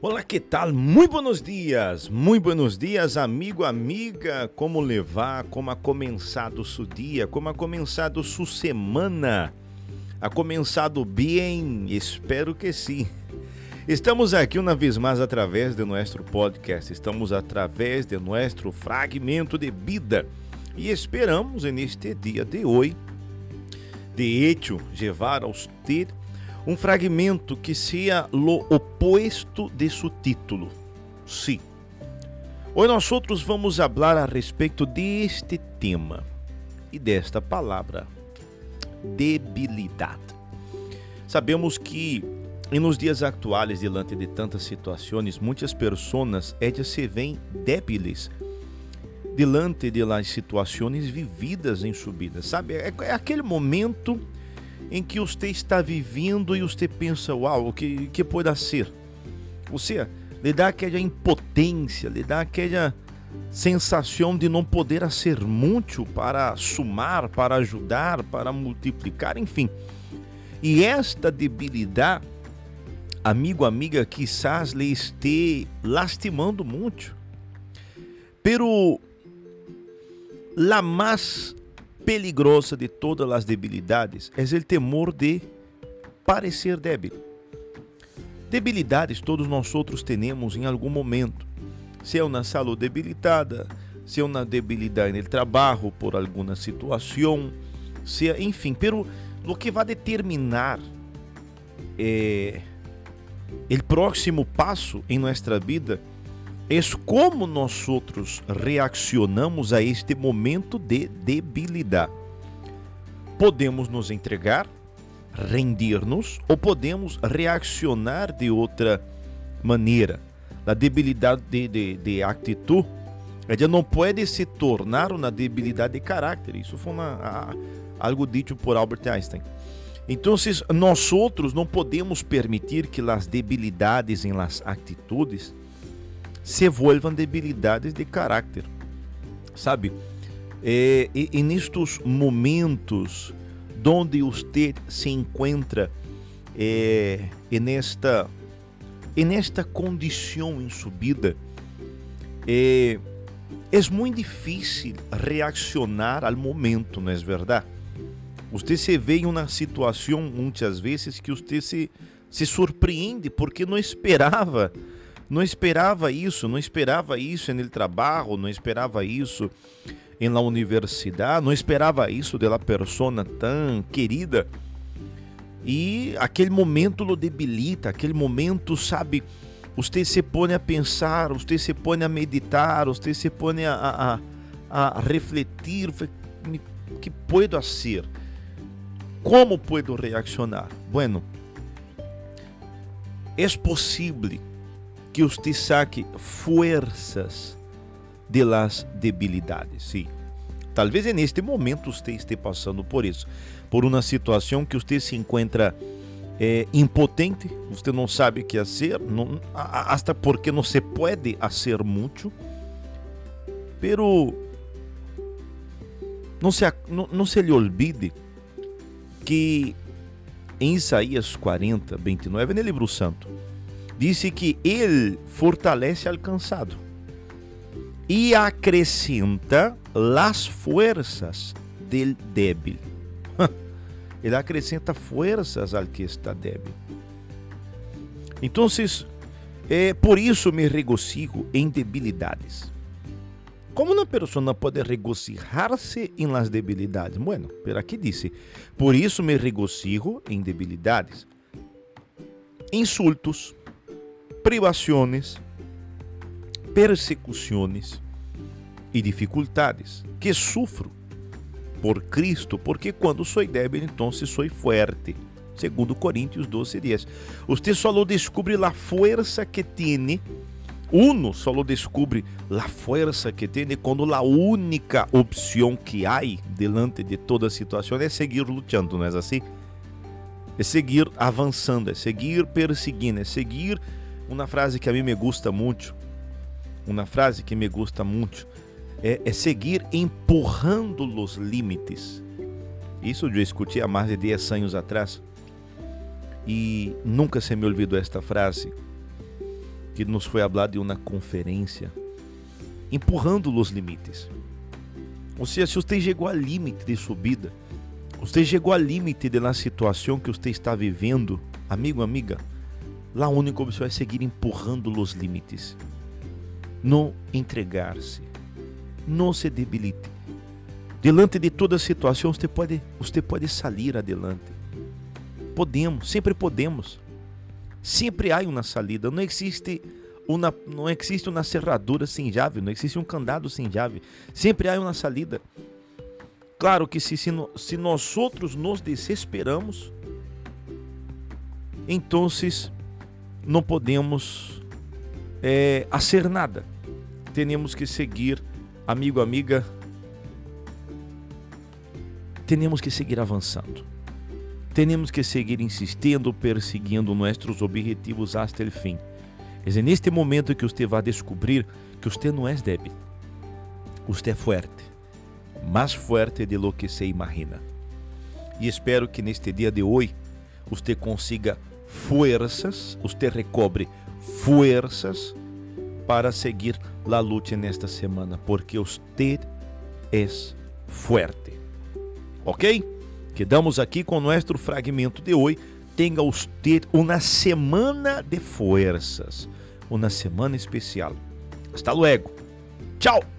Olá, que tal? Muito buenos dias, muito buenos dias, amigo, amiga. Como levar, como ha começado seu dia, como ha começado sua semana? Ha começado bem? Espero que sim. Estamos aqui uma vez mais através de nosso podcast, estamos através de nosso fragmento de vida e esperamos neste dia de hoje, de hecho, levar a você um fragmento que seja o oposto de título. Sim. Hoje nós vamos falar a respeito deste tema e desta palavra, debilidade. Sabemos que nos dias atuais, diante de tantas situações, muitas pessoas ellas se veem débiles diante de las situações vividas em subida. Sabe, é, é aquele momento em que você está vivendo e você pensa, uau, o que, que pode ser? Você lhe dá aquela impotência, lhe dá aquela sensação de não poder ser muito para sumar, para ajudar, para multiplicar, enfim. E esta debilidade, amigo, amiga, quizás lhe esteja lastimando muito. Pero la peligrosa de todas as debilidades é o temor de parecer débil. Debilidades todos nós outros temos em algum momento. Se é uma saúde debilitada, se é uma debilidade no trabalho por alguma situação, se é, enfim, pero o que vai determinar é, o próximo passo em nossa vida é como nós outros reaccionamos a este momento de debilidade. Podemos nos entregar, rendir-nos ou podemos reaccionar de outra maneira. A debilidade de, de, de atitude ela não pode se tornar uma debilidade de caráter. Isso foi uma, algo dito por Albert Einstein. Então, nós outros não podemos permitir que as debilidades em las atitudes se vuelvan debilidades de caráter, sabe? É, e, e nestes momentos onde você se encontra é, nesta nesta condição em subida é, é muito difícil reaccionar ao momento, não é verdade? Você se vê em uma situação muitas vezes que você se, se surpreende porque não esperava não esperava isso, não esperava isso no trabalho, não esperava isso em la universidade, não esperava isso de la persona tão querida. E aquele momento lo debilita, aquele momento, sabe, você se põe a pensar, você se põe a meditar, você se põe a, a, a refletir, que puedo fazer? Como puedo reaccionar? Bueno, é possível que usted saque forças de las debilidades. Sim. Talvez é neste momento você esteja passando por isso, por uma situação que você se encontra é, impotente, você não sabe o que fazer, não, hasta porque não se pode fazer muito, pero não se, não se lhe olvide que em Isaías 40, 29, no livro santo, disse que ele fortalece alcançado e acrescenta las forças del débil. Ele acrescenta forças ao que está débil. Então, é, por isso me regocijo em debilidades. Como uma pessoa pode regocijar-se em las debilidades? Bueno, pero aqui disse, por isso me regocijo em debilidades. Insultos, privações, persecuções e dificuldades que sofro por Cristo, porque quando sou débil, então sou forte. Segundo Coríntios 12, 10. Você só descobre a força que tem, uno só descobre a força que tem quando a única opção que há delante de toda situação é seguir lutando, não é assim? É seguir avançando, é seguir perseguindo, é seguir uma frase que a mim me gusta muito, uma frase que me gusta muito, é, é seguir empurrando os limites. Isso eu escutei há mais de 10 anos atrás e nunca se me olvidou esta frase. que nos foi hablado em uma conferência, empurrando os limites. Ou seja, se você chegou ao limite de subida, você chegou ao limite da situação que você está vivendo, amigo, amiga, lá o único você vai seguir empurrando os limites. Não entregar-se. Não se debilite. Delante de toda situação, você pode, você pode sair adelante. Podemos, sempre podemos. Sempre há uma salida. Não existe uma, não existe uma cerradura sem chave, não existe um candado sem chave. Sempre há uma salida. Claro que se, se, se nós outros nos desesperamos, então não podemos é, nada. Temos que seguir, amigo, amiga, temos que seguir avançando. Temos que seguir insistindo, perseguindo nossos objetivos até o fim. É neste momento que você vai descobrir que você não é débil. Você é forte, mais forte de lo que se imagina. E espero que neste dia de hoje você consiga forças, você recobre forças para seguir a luta nesta semana, porque você é forte. Ok? Quedamos aqui com nosso fragmento de hoje. Tenha usted uma semana de forças, uma semana especial. Hasta luego. Tchau.